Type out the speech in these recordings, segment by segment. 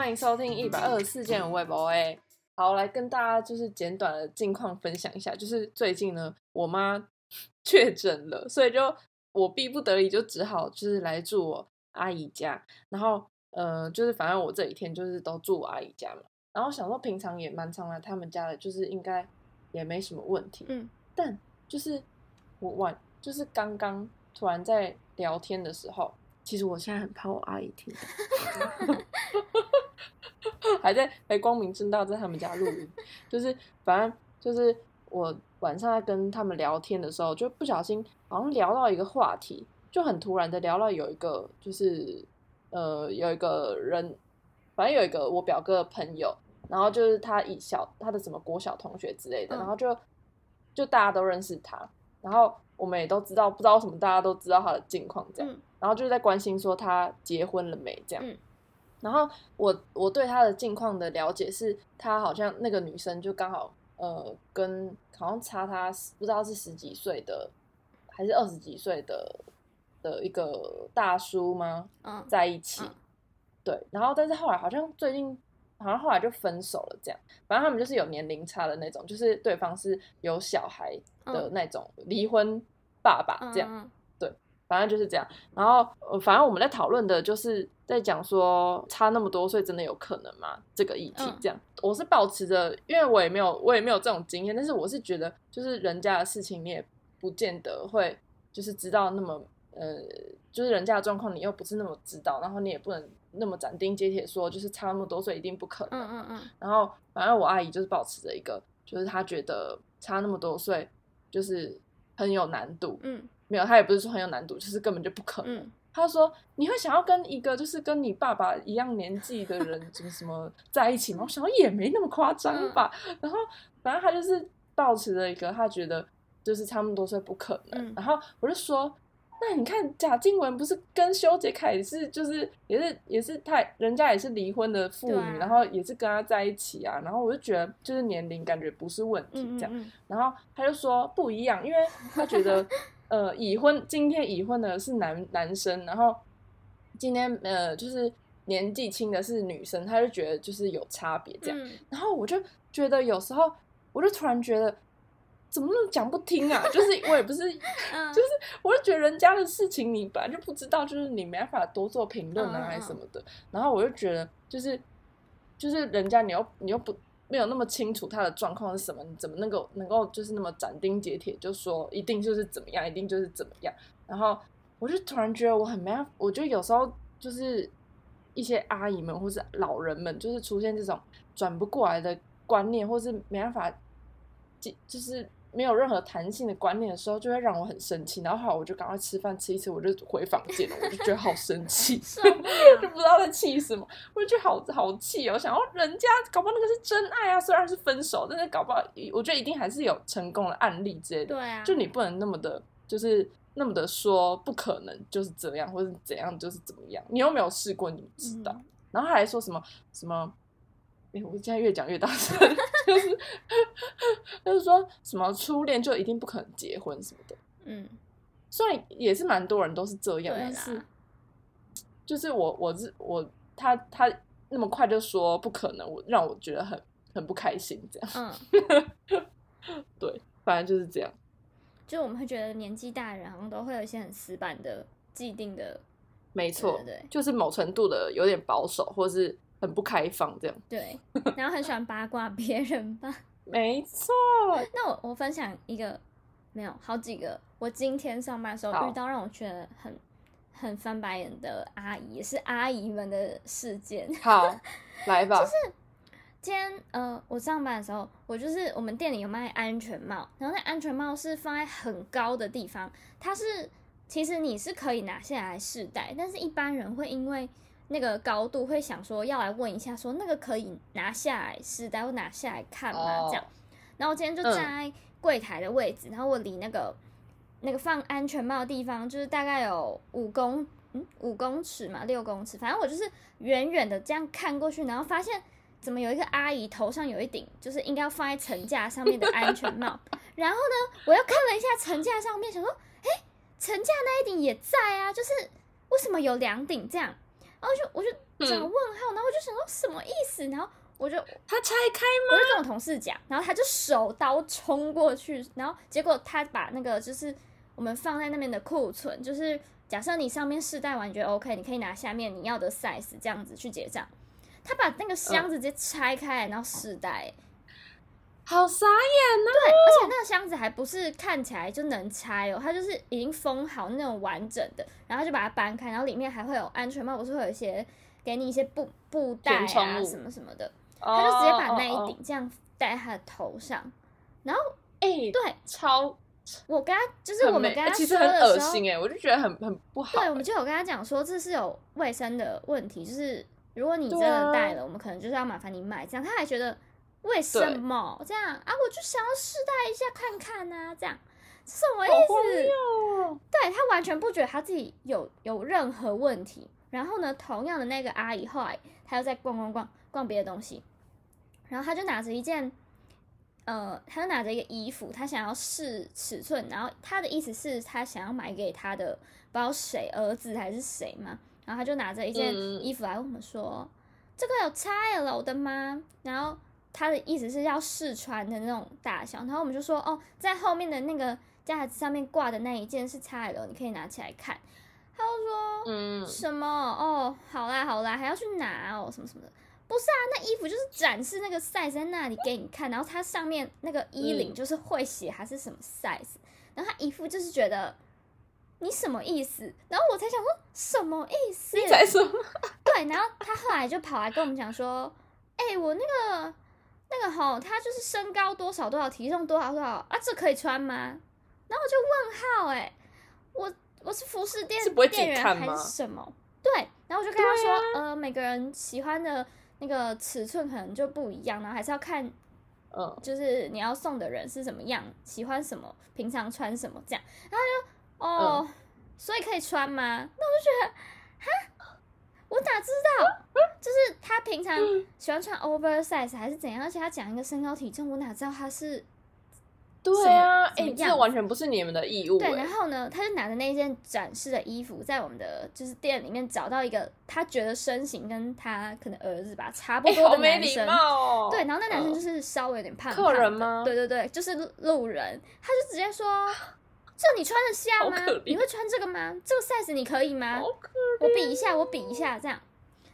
欢迎收听一百二十四件 Web OA。好，来跟大家就是简短的近况分享一下。就是最近呢，我妈确诊了，所以就我逼不得已就只好就是来住我阿姨家。然后呃，就是反正我这几天就是都住我阿姨家嘛。然后想说平常也蛮常来他们家的，就是应该也没什么问题。嗯，但就是我晚就是刚刚突然在聊天的时候，其实我现在很怕我阿姨听，还在还光明正大在他们家录音，就是反正就是我晚上在跟他们聊天的时候，就不小心好像聊到一个话题，就很突然的聊到有一个就是呃有一个人，反正有一个我表哥的朋友，然后就是他以小他的什么国小同学之类的，嗯然后就就大家都认识他，然后我们也都知道，不知道为什么大家都知道他的近况这样，嗯然后就是在关心说他结婚了没这样。嗯然后我我对他的近况的了解是，他好像那个女生就刚好呃跟好像差他不知道是十几岁的还是二十几岁的的一个大叔吗？嗯，在一起，嗯对，然后但是后来好像最近好像后来就分手了，这样，反正他们就是有年龄差的那种，就是对方是有小孩的嗯。那种离婚爸爸嗯这样，嗯反正就是这样。然后呃，反正我们在讨论的就是在讲说差那么多岁真的有可能吗？这个议题嗯。这样，我是保持着，因为我也没有我也没有这种经验，但是我是觉得就是人家的事情你也不见得会就是知道那么呃，就是人家的状况你又不是那么知道，然后你也不能那么斩钉截铁说就是差那么多岁一定不可能。嗯嗯嗯然后反正我阿姨就是保持着一个，就是她觉得差那么多岁就是很有难度，嗯没有，她也不是说很有难度，就是根本就不可能。嗯她说你会想要跟一个就是跟你爸爸一样年纪的人什么什么在一起吗？我想也没那么夸张吧。然后反正她就是保持着一个她觉得就是差那么多岁不可能。嗯然后我就说。那你看贾静雯不是跟修杰楷也是，就是也是也是太人家也是离婚的妇女，啊然后也是跟他在一起啊，然后我就觉得就是年龄感觉不是问题这样，嗯嗯。然后他就说不一样，因为他觉得 呃已婚今天已婚的是男男生，然后今天呃就是年纪轻的是女生，他就觉得就是有差别这样，嗯。然后我就觉得有时候我就突然觉得怎么那么讲不听啊，就是我也不是。嗯，就是我就觉得人家的事情你本来就不知道，就是你没办法多做评论啊，还是什么的。然后我就觉得，就是就是人家你又你又不没有那么清楚他的状况是什么，你怎么能够能够就是那么斩钉截铁就说一定就是怎么样，一定就是怎么样。然后我就突然觉得我很没办法，我就有时候就是一些阿姨们或是老人们，就是出现这种转不过来的观念，或是没办法，就就是没有任何弹性的观念的时候，就会让我很生气。然后后来我就赶快吃饭吃一吃，我就回房间了，我就觉得好生气 就，不知道在气什么，我就觉得好好气哦。想要人家搞不好那个是真爱啊，虽然是分手，但是搞不好我觉得一定还是有成功的案例之类的。对啊，就你不能那么的，就是那么的说不可能就是这样，或者怎样就是怎么样，你又没有试过，你不知道。嗯然后他还说什么什么，哎、我现在越讲越大声，就是就是说什么初恋就一定不可能结婚什么的。嗯，虽然也是蛮多人都是这样，对但是啦，就是我我是我他他那么快就说不可能，我让我觉得很很不开心，这样嗯，对，反正就是这样。就我们会觉得年纪大的人好像都会有一些很死板的既定的，没错，对对对就是某程度的有点保守，或是很不开放这样。对，然后很喜欢八卦别人吧。没错，那我我分享一个，没有好几个，我今天上班的时候遇到让我觉得很很翻白眼的阿姨，也是阿姨们的事件。好，来吧。就是今天呃，我上班的时候，我就是我们店里有卖安全帽，然后那安全帽是放在很高的地方，它是其实你是可以拿下来试戴，但是一般人会因为那个高度会想说要来问一下，说那个可以拿下来试戴或拿下来看吗？哦这样。然后我今天就站在柜台的位置，然后我离那个那个放安全帽的地方，就是大概有五公嗯五公尺嘛，六公尺，反正我就是远远的这样看过去，然后发现怎么有一个阿姨头上有一顶就是应该要放在层架上面的安全帽，然后呢，我又看了一下层架上面，想说，哎，层架那一顶也在啊，就是为什么有两顶这样？然后就我就整个问号，然后我就想说什么意思，然后我就他拆开吗？我就跟我同事讲，然后他就手刀冲过去，然后结果他把那个就是我们放在那边的库存，就是假设你上面试戴完你觉得 OK，你可以拿下面你要的 size 这样子去结账。他把那个箱子直接拆开来，然后试戴，好傻眼呐、对，而且那个箱子还不是看起来就能拆哦，它就是已经封好那种完整的，然后就把它搬开，然后里面还会有安全帽，不是会有一些给你一些布布袋啊什么什么的，哦他就直接把那一顶这样戴在他的头上，然后哎、对。超我跟他就是我们跟他哎其实很说的时候，恶心哎、我就觉得很很不好。对，我们就有跟他讲说这是有卫生的问题，就是如果你真的戴了，我们可能就是要麻烦你买，这样他还觉得为什么这样啊？我就想要试戴一下看看啊，这样什么意思？对他完全不觉得他自己有有任何问题。然后呢，同样的那个阿姨后来她又在逛逛逛逛别的东西，然后她就拿着一件，呃，她就拿着一个衣服，她想要试尺寸，然后她的意思是她想要买给她的不知道谁儿子还是谁嘛，然后她就拿着一件嗯衣服来问我们说，这个有 XL 的吗？然后她的意思是要试穿的那种大小，然后我们就说哦，在后面的那个架子上面挂的那一件是 XL，你可以拿起来看。他就说嗯，什么哦，好啦好啦，还要去拿哦，什么什么的。不是啊，那衣服就是展示那个 size 在那里给你看，然后它上面那个衣领嗯就是会写还是什么 size，、然后他一副就是觉得你什么意思，然后我才想说什么意思？你才说对，然后他后来就跑来跟我们讲说，哎、我那个那个吼，他就是身高多少多少，体重多少多少啊，这可以穿吗？然后我就问号、哎，我我是服饰店是不会店员还是什么？对，然后我就跟他说，呃，每个人喜欢的那个尺寸可能就不一样，然后还是要看嗯，就是你要送的人是什么样，喜欢什么，平常穿什么这样。然后就哦，所以可以穿吗？那我就觉得，哈，我哪知道？就是他平常喜欢穿 oversize 还是怎样，而且他讲一个身高体重，我哪知道他是对啊，哎、这完全不是你们的义务、对，哎然后呢，他就拿着那件展示的衣服，在我们的就是店里面找到一个他觉得身形跟他可能儿子吧差不哎、多的男生。对，然后那男生嗯就是稍微有点胖客人吗对对对，就是路人，他就直接说：“ 这你穿得下吗？你会穿这个吗？这个 size 你可以吗？我比一下，我比一下，这样。”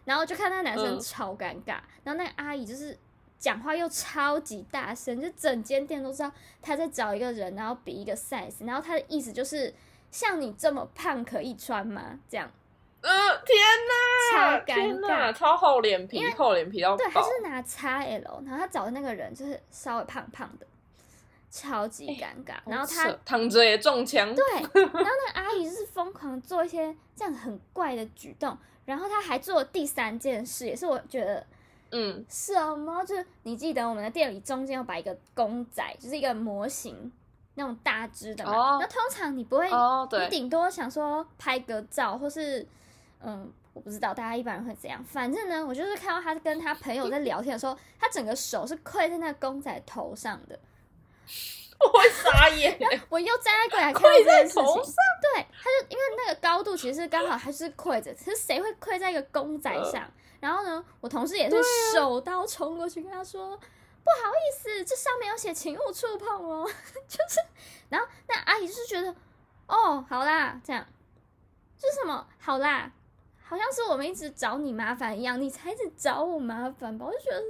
然后就看那个男生嗯超尴尬，然后那个阿姨就是讲话又超级大声，就整间店都知道他在找一个人，然后比一个 size，然后他的意思就是像你这么胖可以穿吗？这样。呃，天哪，超尴，尬超厚脸皮，厚脸皮到对，他。是拿 XL，然后他找的那个人就是稍微胖胖的，超级尴尬。然后他躺着也中枪。对，然后那个阿姨就是疯狂做一些这样很怪的举动，然后他还做了第三件事，也是我觉得嗯，什么，就是你记得我们的店里中间有摆一个公仔，就是一个模型。那种大只的嘛，哦那通常你不会，你，顶多想说拍个照，或是嗯，我不知道大家一般人会怎样。反正呢，我就是看到他跟他朋友在聊天的时候，他整个手是跪在那个公仔头上的。我会傻眼。我又站在柜台 跪在这件事情，头上对，他就因为那个高度其实刚好还是跪着，可是谁会跪在一个公仔上？呃然后呢，我同事也是啊手刀冲过去跟他说。不好意思，这上面有写请勿触碰哦，就是，然后那阿姨就是觉得，哦，好啦，这样，就是什么好啦，好像是我们一直找你麻烦一样，你才一直找我麻烦吧？我就觉得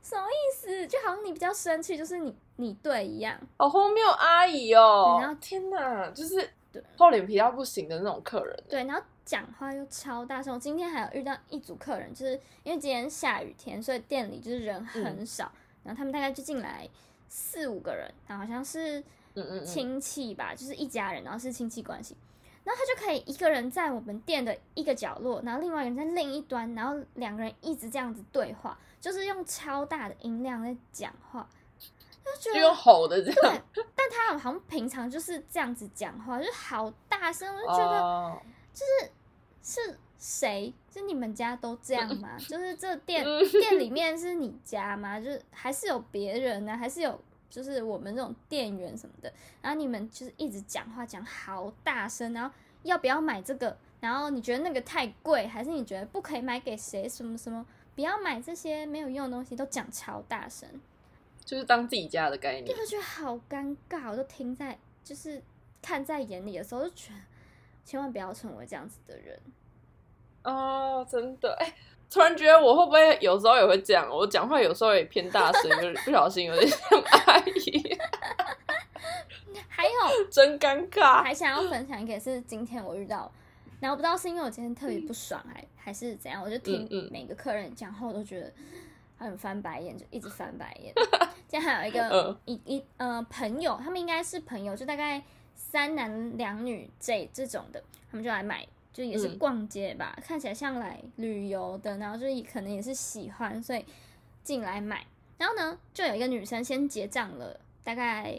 什么意思？就好像你比较生气，就是你你对一样。好荒谬，阿姨哦对然后！天哪，就是对厚脸皮到不行的那种客人。对，然后讲话又超大声。我今天还有遇到一组客人，就是因为今天下雨天，所以店里就是人很少，然后他们大概就进来四五个人，然后好像是嗯嗯嗯，亲戚吧，就是一家人，然后是亲戚关系。然后他就可以一个人在我们店的一个角落，然后另外一个人在另一端，然后两个人一直这样子对话，就是用超大的音量在讲话，就用吼的这样。对，但他好像平常就是这样子讲话，就好大声，我就觉得就，是是谁？是你们家都这样吗？就是这店嗯 店里面是你家吗？就是还是有别人呢、还是有就是我们这种店员什么的？然后你们就是一直讲话讲好大声，然后要不要买这个然后你觉得那个太贵，还是你觉得不可以买给谁？什么什么，不要买这些没有用的东西，都讲超大声，就是当自己家的概念。我觉得好尴尬，我都听在，就是看在眼里的时候，就觉得千万不要成为这样子的人。哦，真的，哎，突然觉得我会不会有时候也会这样？我讲话有时候也偏大声，有点不小心有点像阿姨。还有，真尴尬。还想要分享一个，是今天我遇到。然后不知道是因为我今天特别不爽，还还是怎样，我就听每个客人讲后，我都觉得很翻白眼，就一直翻白眼。今天还有一个一一呃朋友，他们应该是朋友，就大概三男两女这这种的，他们就来买，就也是逛街吧，看起来像来旅游的，然后就是可能也是喜欢，所以进来买。然后呢，就有一个女生先结账了，大概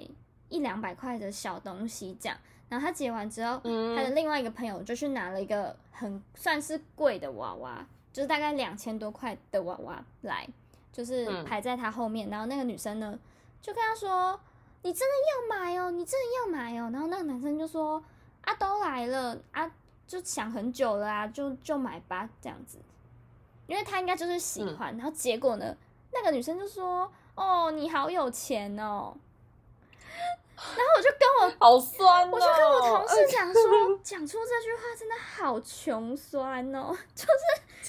一两百块的小东西这样。然后他结完之后，他的另外一个朋友就去拿了一个很算是贵的娃娃，就是大概两千多块的娃娃来，就是排在他后面。然后那个女生呢，就跟他说：“你真的要买哦，你真的要买哦。”然后那个男生就说：“啊，都来了啊，就想很久了啊，就就买吧，这样子。”因为他应该就是喜欢。然后结果呢，那个女生就说：“哦，你好有钱哦。”然后我就跟我 好酸，我就跟我同事讲说，讲出这句话真的好穷酸哦，就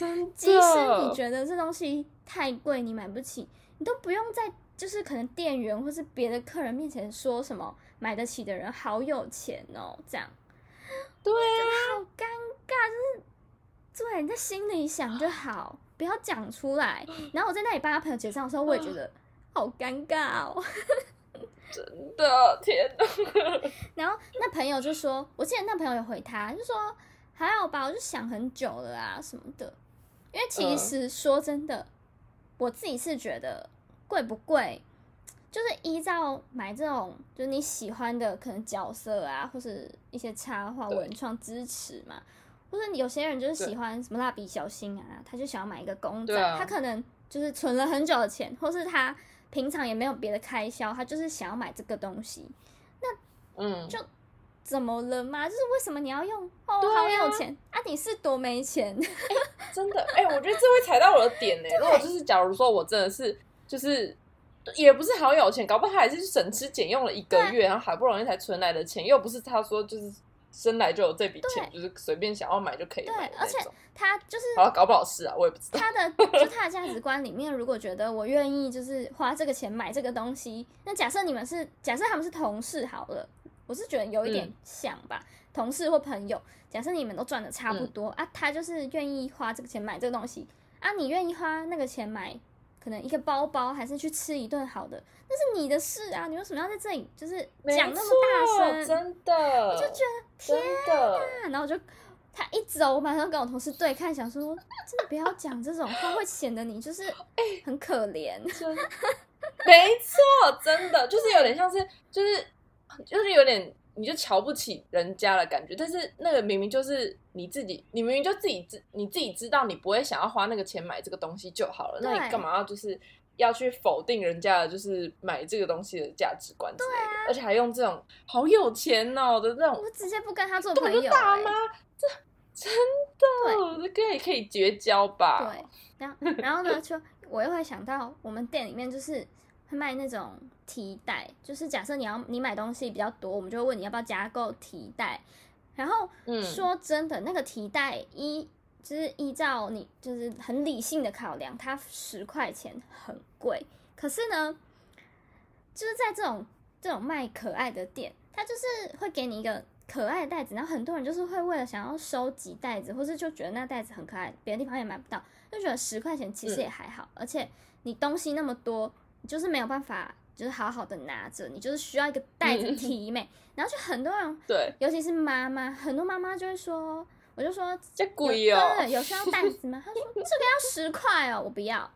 是即使你觉得这东西太贵，你买不起，你都不用在就是可能店员或是别的客人面前说什么买得起的人好有钱哦，这样，对啊，好尴尬，就是对你在心里想就好，不要讲出来。然后我在那里帮他朋友结账的时候，我也觉得好尴尬哦。真的天哪！然后那朋友就说：“我记得那朋友有回他，就说还好吧，我就想很久了啊什么的。因为其实说真的，我自己是觉得贵不贵，就是依照买这种就是你喜欢的可能角色啊，或是一些插画文创支持嘛，或者有些人就是喜欢什么蜡笔小新啊，他就想要买一个公仔，他可能就是存了很久的钱，或是他。”平常也没有别的开销，他就是想要买这个东西，那嗯，就怎么了吗？就是为什么你要用？哦，好有钱啊！你是多没钱？真的，哎，我觉得这会踩到我的点呢。如果就是假如说我真的是就是也不是好有钱，搞不好还是省吃俭用了一个月，然后好不容易才存来的钱，又不是他说就是。生来就有这笔钱，就是随便想要买就可以买。对，而且他就是好搞不好是啊，我也不知道。他的就他的价值观里面，如果觉得我愿意就是花这个钱买这个东西，那假设你们是假设他们是同事好了，我是觉得有一点像吧，同事或朋友。假设你们都赚的差不多啊，他就是愿意花这个钱买这个东西啊，你愿意花那个钱买？可能一个包包，还是去吃一顿好的，那是你的事啊！你为什么要在这里就是讲那么大声？真的，我就觉得天哪！然后我就他一走，我马上跟我同事对看，想说真的不要讲这种话，会显得你就是很可怜。没错，真的就是有点像是，就是就是有点。你就瞧不起人家的感觉，但是那个明明就是你自己，你明明就自己知，你自己知道你不会想要花那个钱买这个东西就好了，那你干嘛要就是要去否定人家的，就是买这个东西的价值观之类的，而且还用这种好有钱哦的这种，我直接不跟他做朋友，大妈，这真的，这跟你可以绝交吧？对，然后然后呢，就我又会想到我们店里面就是会。卖那种提袋，就是假设你要你买东西比较多，我们就会问你要不要加购提袋。然后说真的，那个提袋依就是依照你就是很理性的考量，它十块钱很贵。可是呢，就是在这种这种卖可爱的店，它就是会给你一个可爱的袋子，然后很多人就是会为了想要收集袋子，或是就觉得那袋子很可爱，别的地方也买不到，就觉得十块钱其实也还好，而且你东西那么多。就是没有办法，就是好好的拿着，你就是需要一个袋子提美，然后就很多人，对，尤其是妈妈，很多妈妈就会说，我就说这贵哦，有需要袋子吗？他说这个要十块哦，我不要。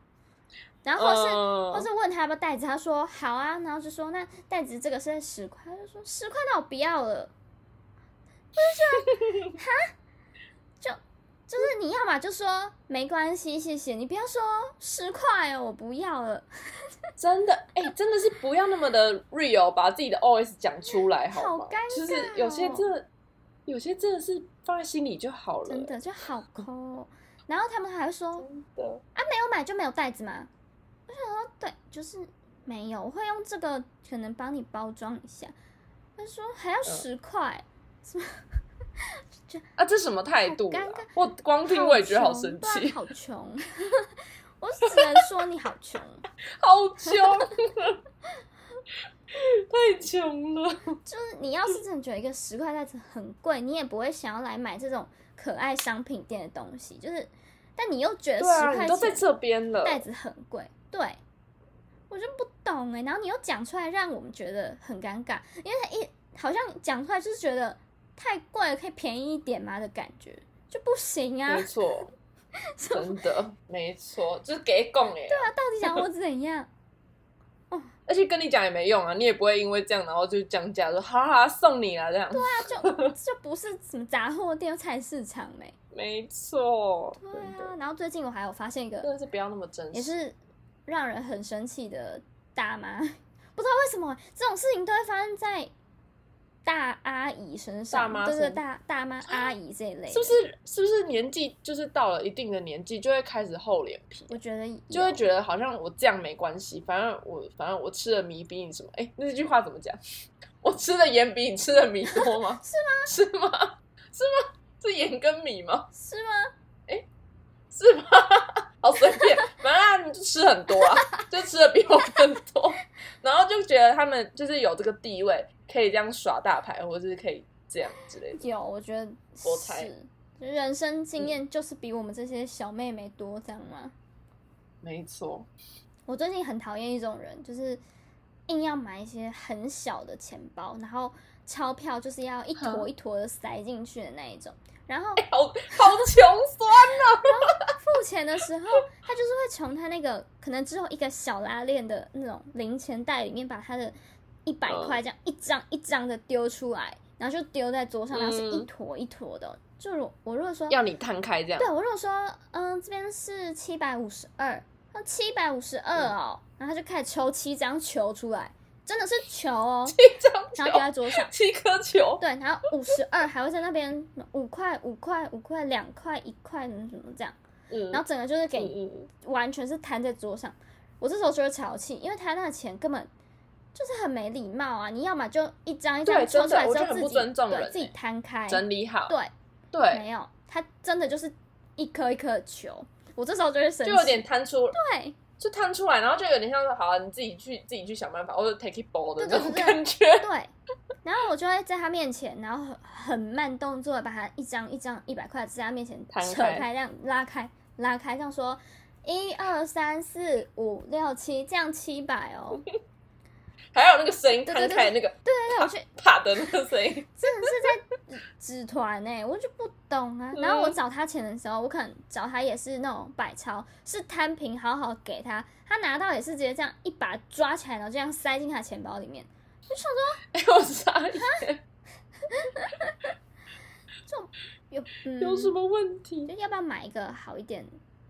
然后或是或是问他要不要袋子，他说好啊，然后就说那袋子这个是十块，他就说十块那我不要了，就是哈，就。就是你要嘛就说没关系，谢谢你不要说十块哦，我不要了。真的，哎，真的是不要那么的 real，把自己的 OS 讲出来，好吗？就是有些这有些真的是放在心里就好了，真的就好抠哦。然后他们还说真的。啊，没有买就没有袋子吗？我想说，对，就是没有，我会用这个可能帮你包装一下。他说还要十块，啊，这什么态度？我光听我也觉得好穷生气，好穷。我只能说你好穷，好穷，太穷了。就是你要是真的觉得一个十块袋子很贵，你也不会想要来买这种可爱商品店的东西。就是，但你又觉得十块你都在钱这边了，袋子很贵，对我就不懂哎、然后你又讲出来，让我们觉得很尴尬，因为他一好像讲出来就是觉得太贵了，可以便宜一点吗的感觉，就不行啊没！错，真的没错，就是给供哎。对啊，到底想我怎样？而且跟你讲也没用啊，你也不会因为这样然后就降价，说好好送你啦这样。对啊，就 就不是什么杂货店、菜市场没、没错，对啊，然后最近我还有发现一个真的是不要那么真实。也是让人很生气的大妈，不知道为什么这种事情都会发生在大阿姨身上，大妈对对，大大妈、阿姨这一类，是不是是不是年纪就是到了一定的年纪就会开始厚脸皮，我觉得就会有觉得好像我这样没关系，反正我反正我吃的米比你什么？哎，那句话怎么讲？我吃的盐比你吃的米多吗？是吗？是吗？是吗？是盐跟米吗？是吗？是吗？好随便，反正他们就吃很多啊，就吃的比我更多，然后就觉得他们就是有这个地位，可以这样耍大牌，或者是可以这样之类的。有，我觉得我猜是，人生经验就是比我们这些小妹妹多，这样吗？没错，我最近很讨厌一种人，就是硬要买一些很小的钱包，然后钞票就是要一坨一坨的塞进去的那一种，然后好好穷酸啊！付钱的时候，他就是会从他那个可能只有一个小拉链的那种零钱袋里面，把他的一百嗯。块这样一张一张的丢出来，然后就丢在桌上，然后是一嗯坨一坨的。就如我如果说，要你摊开这样。对，我如果说，嗯，这边是七百五十二，那七百五十二哦，然后他就开始抽七张球出来，真的是球哦，七张然后丢在，桌上。七颗球，对，然后五十二还会在那边五块五块五块两块一块什么什么这样，嗯，然后整个就是给嗯嗯完全是摊在桌上。我这时候就会潮气，因为他那个钱根本就是很没礼貌啊！你要么就一张一张对抽出来之后自己尊重人对自己欸摊开，整理好，对，对，没有，他真的就是一颗一颗的球。我这时候就会生气，就有点摊出，对就摊出来，然后就有点像是好、啊，你自己去自己去想办法，或者 take it ball 的那种感觉。对。然后我就会在他面前，然后很很慢动作地把他一张一张一百块在他面前扯开，这样拉开拉开，这样说一二三四五六七，这样七百哦。还有那个声音对对对摊开那个对对对，我去啪的那个声音，真的是在纸团呢，我就不懂啊。然后我找他钱的时候，我可能找他也是那种百钞，是摊平好好给他，他拿到也是直接这样一把抓起来，然后这样塞进他钱包里面。就想说哎、我傻眼，有嗯，有什么问题？就要不要买一个好一点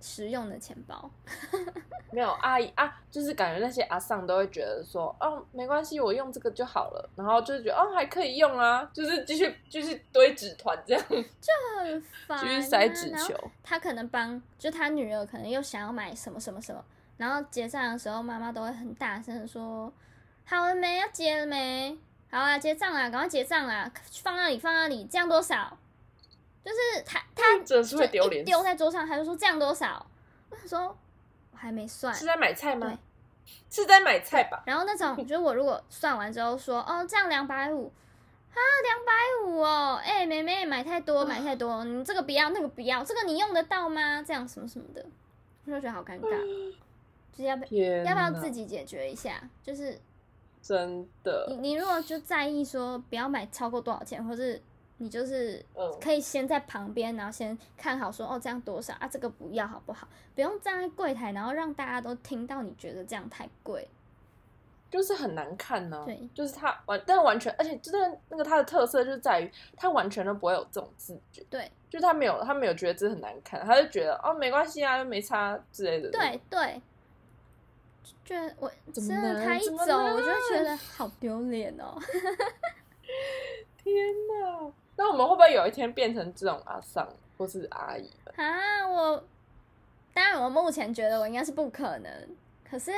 实用的钱包？没有阿姨啊，就是感觉那些阿桑都会觉得说，哦，没关系，我用这个就好了，然后就是觉得哦还可以用啊，就是继续继续堆纸团这样，就很烦、啊，继续塞纸球。他可能帮，就他女儿可能又想要买什么什么什么，然后结账的时候，妈妈都会很大声的说：“好了没？要结了没？好啊，结账啊，赶快结账啊，放那里，放那里，这样多少？”就是他他真的是会丢在桌上，他就说这样多少？我想说我还没算，是在买菜吗？是在买菜吧？然后那种，就是我如果算完之后说，哦，这样两百五，啊，两百五哦，哎、妹妹买太多，买太多，你这个不要，那个不要，这个你用得到吗？这样什么什么的，我就觉得好尴尬，就是要不要不要自己解决一下？就是真的你，你如果就在意说不要买超过多少钱，或是你就是嗯可以先在旁边，然后先看好说哦这样多少啊，这个不要好不好？不用站在柜台，然后让大家都听到你觉得这样太贵。就是很难看呢、对就是他完，但完全，而且真的那个他的特色就是在于他完全都不会有这种自觉，对就是他没有他没有觉得这很难看，他就觉得哦没关系啊，又没差之类的。对对，就觉得我真的能他一走，我就会觉得好丢脸哦。天哪！那我们会不会有一天变成这种阿桑或是阿姨了？啊，我当然我目前觉得我应该是不可能，可是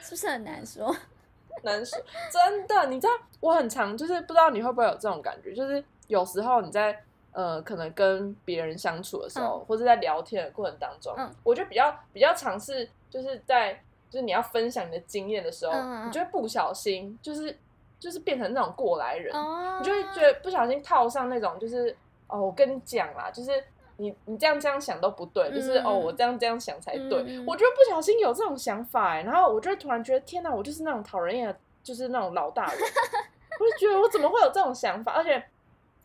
是不是很难说？难说，真的，你知道我很常就是不知道你会不会有这种感觉，就是有时候你在呃可能跟别人相处的时候，或者在聊天的过程当中，嗯我就比较比较尝试就是在就是你要分享你的经验的时候，你就会不小心就是就是变成那种过来人，哦，你就会觉得不小心套上那种就是哦，我跟你讲啦，就是你你这样这样想都不对，就是嗯哦，我这样这样想才对。我就会不小心有这种想法哎，然后我就会突然觉得天哪，我就是那种讨人厌的，就是那种老大人。我就觉得我怎么会有这种想法？而且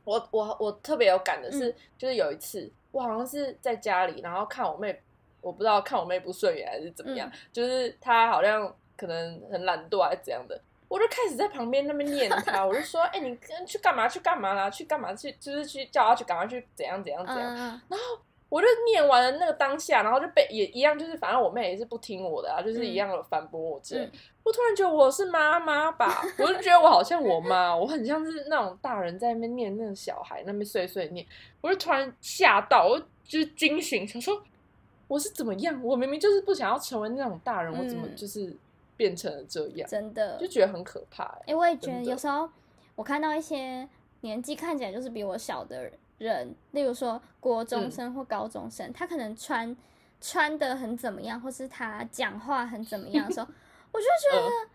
我我我特别有感的是，嗯就是有一次我好像是在家里，然后看我妹，我不知道看我妹不顺眼还是怎么样，嗯就是她好像可能很懒惰还是怎样的。我就开始在旁边那边念他，我就说：“哎、你跟去干嘛？去干嘛啦？去干嘛？去就是去叫他去赶快去怎样怎样怎样。嗯我就念完了那个当下，然后就被也一样，就是反正我妹也是不听我的啊，就是一样的反驳我之类。嗯我突然觉得我是妈妈吧，我就觉得我好像我妈，我很像是那种大人在那边念那个小孩那边碎碎念，我就突然吓到，我就是惊醒，想说我是怎么样？我明明就是不想要成为那种大人，我怎么嗯就是变成了这样？真的就，觉得很可怕、欸。哎、我也觉得有时候我看到一些年纪看起来就是比我小的人，例如说国中嗯生或高中生，他可能穿穿的很怎么样，或是他讲话很怎么样的时候，我就觉得、嗯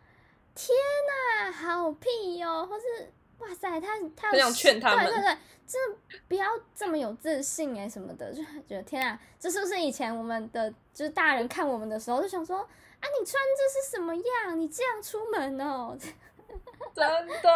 天哪，好屁哦，或是哇塞，他他有很想劝他们对对对，这不要这么有自信哎什么的，就觉得天啊，这是不是以前我们的就是大人看我们的时候就想说啊，你穿这是什么样？你这样出门哦，真的，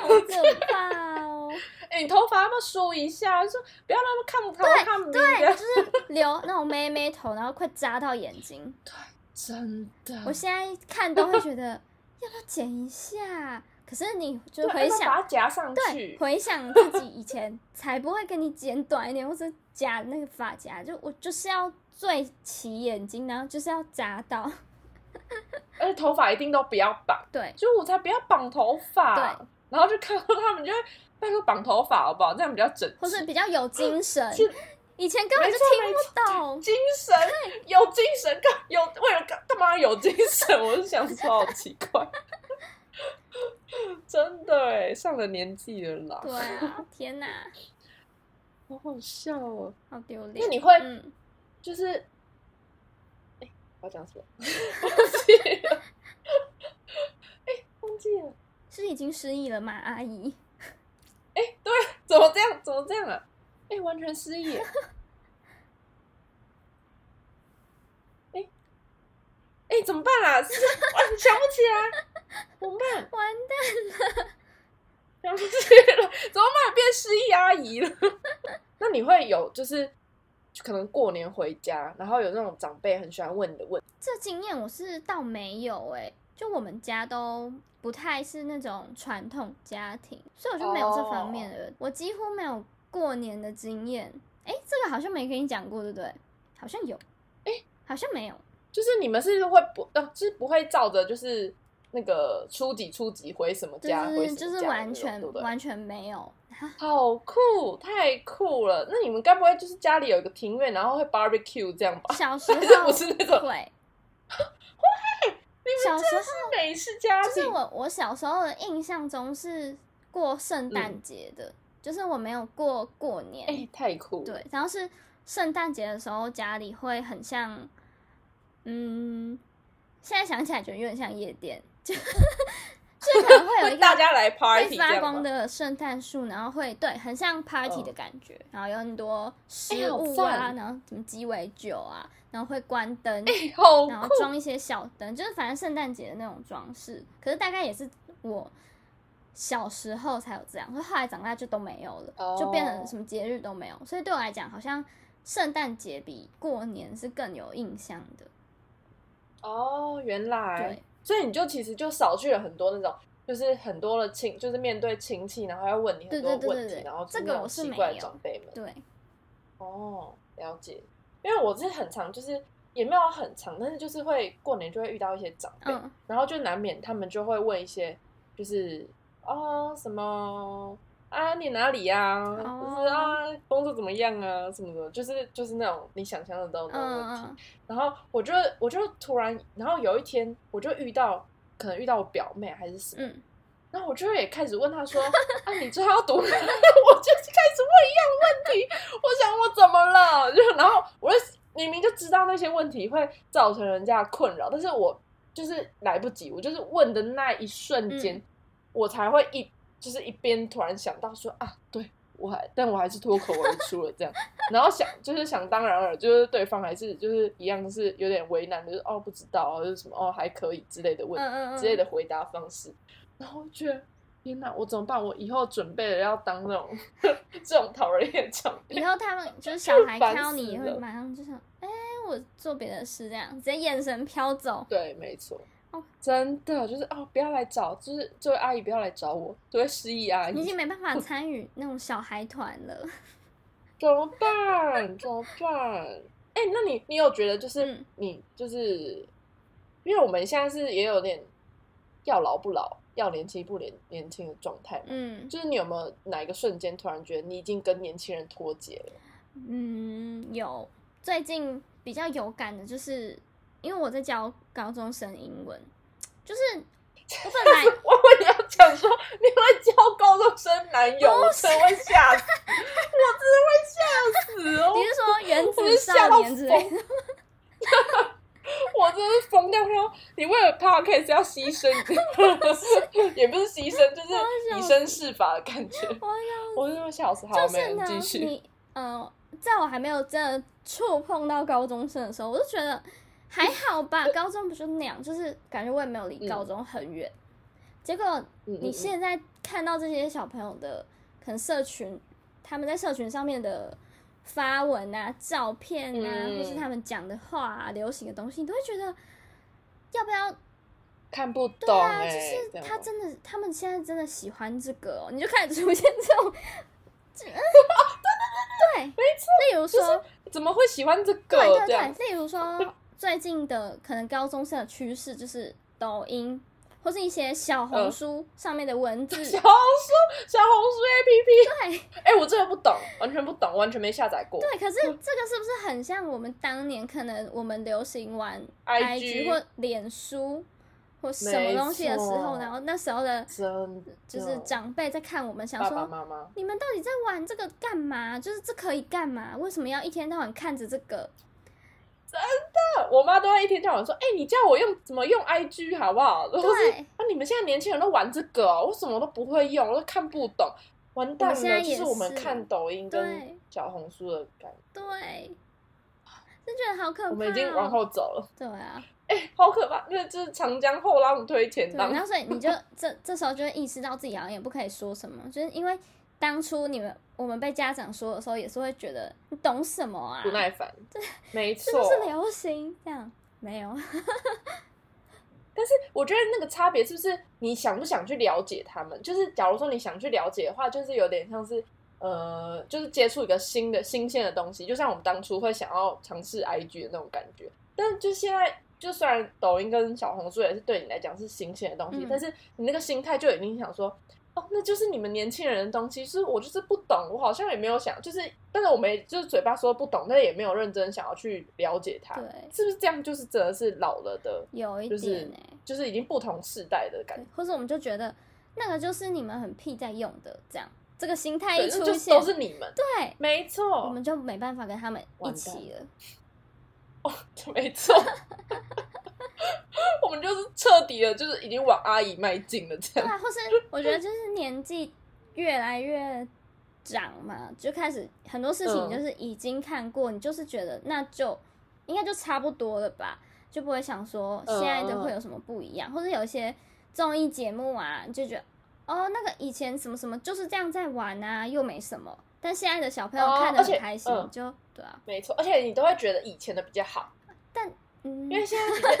好可怕哦！哎、你头发要不要梳一下？就说不要那么看不看不对，的，就是留那种妹妹头，然后快扎到眼睛。对真的。我现在看都会觉得要不要剪一下，可是你就回想，它夹上对，去。回想自己以前才不会跟你剪短一点，或者夹那个发夹，就我就是要最齐眼睛，然后就是要扎到。而且头发一定都不要绑，对，就我才不要绑头发。对，然后就看到他们就会拜托绑头发好不好？这样比较整齐，或是比较有精神是。以前根本就听不懂，精神有精神干有为了干干嘛有精神？我是想说好奇怪，真的哎，上了年纪了啦，对啊，天哪，好好笑哦。好丢脸。那你会嗯，就是，哎、我要讲什么？忘记了，哎、忘记了。是已经失忆了吗，阿姨？哎、对，怎么这样？怎么这样啊？哎、完全失忆耶。哎、哎、怎么办啊？是啊，想不起来，怎么办？完蛋了，想不起来了，怎么办？变失忆阿姨了。那你会有就是，可能过年回家，然后有那种长辈很喜欢问你的问题，这经验我是倒没有哎、就我们家都不太是那种传统家庭，所以我就没有这方面的人我几乎没有过年的经验。哎、这个好像没跟你讲过，对不对？好像有，哎、好像没有。就是你们是会不呃，就是不会照着就是那个初级初级回什么就家，回是就是什么家完全对？完全没有，好酷，太酷了！那你们该不会就是家里有一个庭院，然后会 barbecue 这样吧？小 时候不是那种会，你们小时候美式家庭？就是我我小时候的印象中是过圣诞节的，就是我没有过过年。哎、太酷了！对，然后是圣诞节的时候，家里会很像，嗯，现在想起来觉得有点像夜店，就 就可能会有一个大家来会 party 这发？光的圣诞树，然后会对，很像 party 的嗯感觉，然后有很多食物啊，赞然后什么鸡尾酒啊，然后会关灯，然后！装一些小灯，就是反正圣诞节的那种装饰。可是大概也是我小时候才有这样，所以后来长大就都没有了，就变成哦什么节日都没有。所以对我来讲，好像圣诞节比过年是更有印象的。哦，原来对，所以你就其实就少去了很多那种，就是很多的亲，就是面对亲戚，然后要问你很多问题，对对然后这种我是没奇怪的有长辈们。对，哦，了解。因为我是很常，就是也没有很长，但是就是会过年就会遇到一些长辈，嗯，然后就难免他们就会问一些，就是哦什么啊，你哪里呀、哦就是啊，工作怎么样啊，什么的，就是就是那种你想象得到的那种问题。嗯然后我就我就突然，然后有一天我就遇到，可能遇到我表妹还是什么，嗯，然后我就也开始问她说：“啊，你知道要读哪里？” 我就是开始问一样问题，我想我怎么了？就然后我就明明就知道那些问题会造成人家困扰，但是我就是来不及，我就是问的那一瞬间，嗯我才会一就是一边突然想到说啊，对我还但我还是脱口而出了这样，然后想就是想当然了，就是对方还是就是一样是有点为难，就是哦不知道，就是什么哦还可以之类的问嗯嗯嗯之类的回答方式，然后觉得天哪，我怎么办？我以后准备了要当那种 这种讨人厌的长辈，以后他们就是小孩烦看到你也会马上就想，哎、我做别的事这样，直接眼神飘走。对，没错。哦真的就是哦，不要来找，就是这位阿姨不要来找我，这位失忆阿姨你已经没办法参与那种小孩团了。怎么办？怎么办？哎、那你你有觉得就是、嗯你就是，因为我们现在是也有点要老不老，要年轻不年年轻的状态嘛。嗯就是你有没有哪一个瞬间突然觉得你已经跟年轻人脱节了？嗯，有最近比较有感的就是，因为我在教高中生英文，就是我本来 我以为你要讲说你会教高中生男友，我真的会吓死，我真的会吓死哦！你是说原我子是吓到少年之类的？我真的是疯掉！说你为了 podcast 要牺牲，也不是牺牲，就是以身试法的感觉。我要我真的笑死！好，就是我们呢继，续。你呃，在我还没有真的触碰到高中生的时候，我就觉得还好吧，高中不就那样，就是感觉我也没有离高中很远。结果嗯你现在看到这些小朋友的可能社群，他们在社群上面的发文啊、照片啊，嗯或是他们讲的话啊、流行的东西，你都会觉得要不要看不懂对啊，哎、就是他真的，他们现在真的喜欢这个、哦，你就开始出现这种，这 对对对，没错。例如说，怎么会喜欢这个？对对对，例如说最近的可能高中生的趋势就是抖音或是一些小红书上面的文字，小红书，小红书 A P P。对哎、我真的不懂，完全不懂，完全没下载过。对。可是这个是不是很像我们当年可能我们流行玩 IG 或脸书或什么东西的时候，然后那时候的就是长辈在看我们，想爸说爸妈妈，你们到底在玩这个干嘛？就是这可以干嘛？为什么要一天到晚看着这个？我妈都会一天叫我说：“哎、你教我用怎么用 I G 好不好？”或是，啊，你们现在年轻人都玩这个、哦，我什么都不会用，我都看不懂，完蛋了！是我们看抖音跟小红书的感觉，对，真觉得好可怕、哦。我们已经往后走了，对啊，哎、好可怕！那就是长江后浪推前对，浪然，后所以你就这这时候就会意识到自己好像也不可以说什么，就是因为当初你们我们被家长说的时候，也是会觉得你懂什么啊？不耐烦。没这错，就是流行这样。没有，但是我觉得那个差别是不是你想不想去了解他们？就是假如说你想去了解的话，就是有点像是呃，就是接触一个新的新鲜的东西，就像我们当初会想要尝试 IG 的那种感觉。但就现在，就虽然抖音跟小红书也是对你来讲是新鲜的东西，嗯但是你那个心态就已经想说。哦，那就是你们年轻人的东西，就是我就是不懂，我好像也没有想，就是，但是我没就是嘴巴说不懂，但也没有认真想要去了解它，对是不是这样？就是真的是老了的，有一就是点哎、就是已经不同世代的感觉。或者我们就觉得那个就是你们很屁在用的，这样这个心态对，一出现，就是都是你们，对，没错我，们就没办法跟他们一起了。没错，我们就是彻底的，就是已经往阿姨迈进了，这样。对啊，或是我觉得就是年纪越来越长嘛，就开始很多事情嗯。就是已经看过，你就是觉得那就应该就差不多了吧，就不会想说嗯现在的会有什么不一样，或者有一些综艺节目啊，就觉得哦那个以前什么什么就是这样在玩啊，又没什么，但现在的小朋友看得哦而且很开心，嗯。就对啊，没错，而且你都会觉得以前的比较好，嗯因，为现在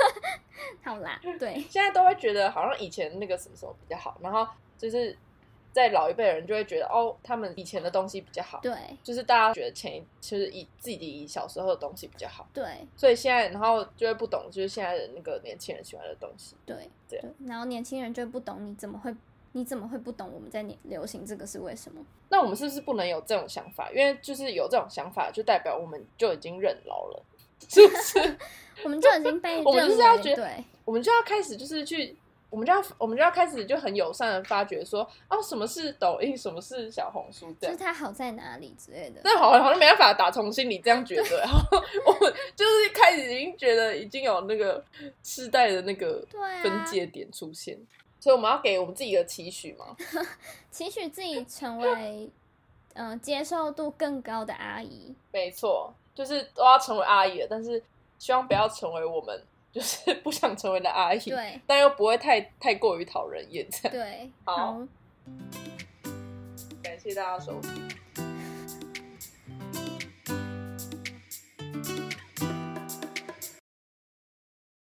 好啦，对，现在都会觉得好像以前那个什么时候比较好，然后就是在老一辈人就会觉得哦，他们以前的东西比较好，对就是大家觉得前一就是以自己小时候的东西比较好，对所以现在然后就会不懂，就是现在的那个年轻人喜欢的东西。对对，然后年轻人就不懂你怎么会你怎么会不懂我们在流行这个是为什么？那我们是不是不能有这种想法？因为就是有这种想法，就代表我们就已经认老了，是不是？我们就已经被我们就是要觉得对，我们就要开始就是去，我们就要我们就要开始就很友善的发觉说，哦，什么是抖音，什么是小红书这样。就是它好在哪里之类的。但好好像没办法打从心里这样觉得，然后我们就是开始已经觉得已经有那个世代的那个分界点出现，所以我们要给我们自己一个期许嘛。期许自己成为嗯、呃接受度更高的阿姨。没错，就是都要成为阿姨了，但是希望不要成为我们就是不想成为的阿姨，对但又不会太太过于讨人厌。这样，对，好好，感谢大家收听。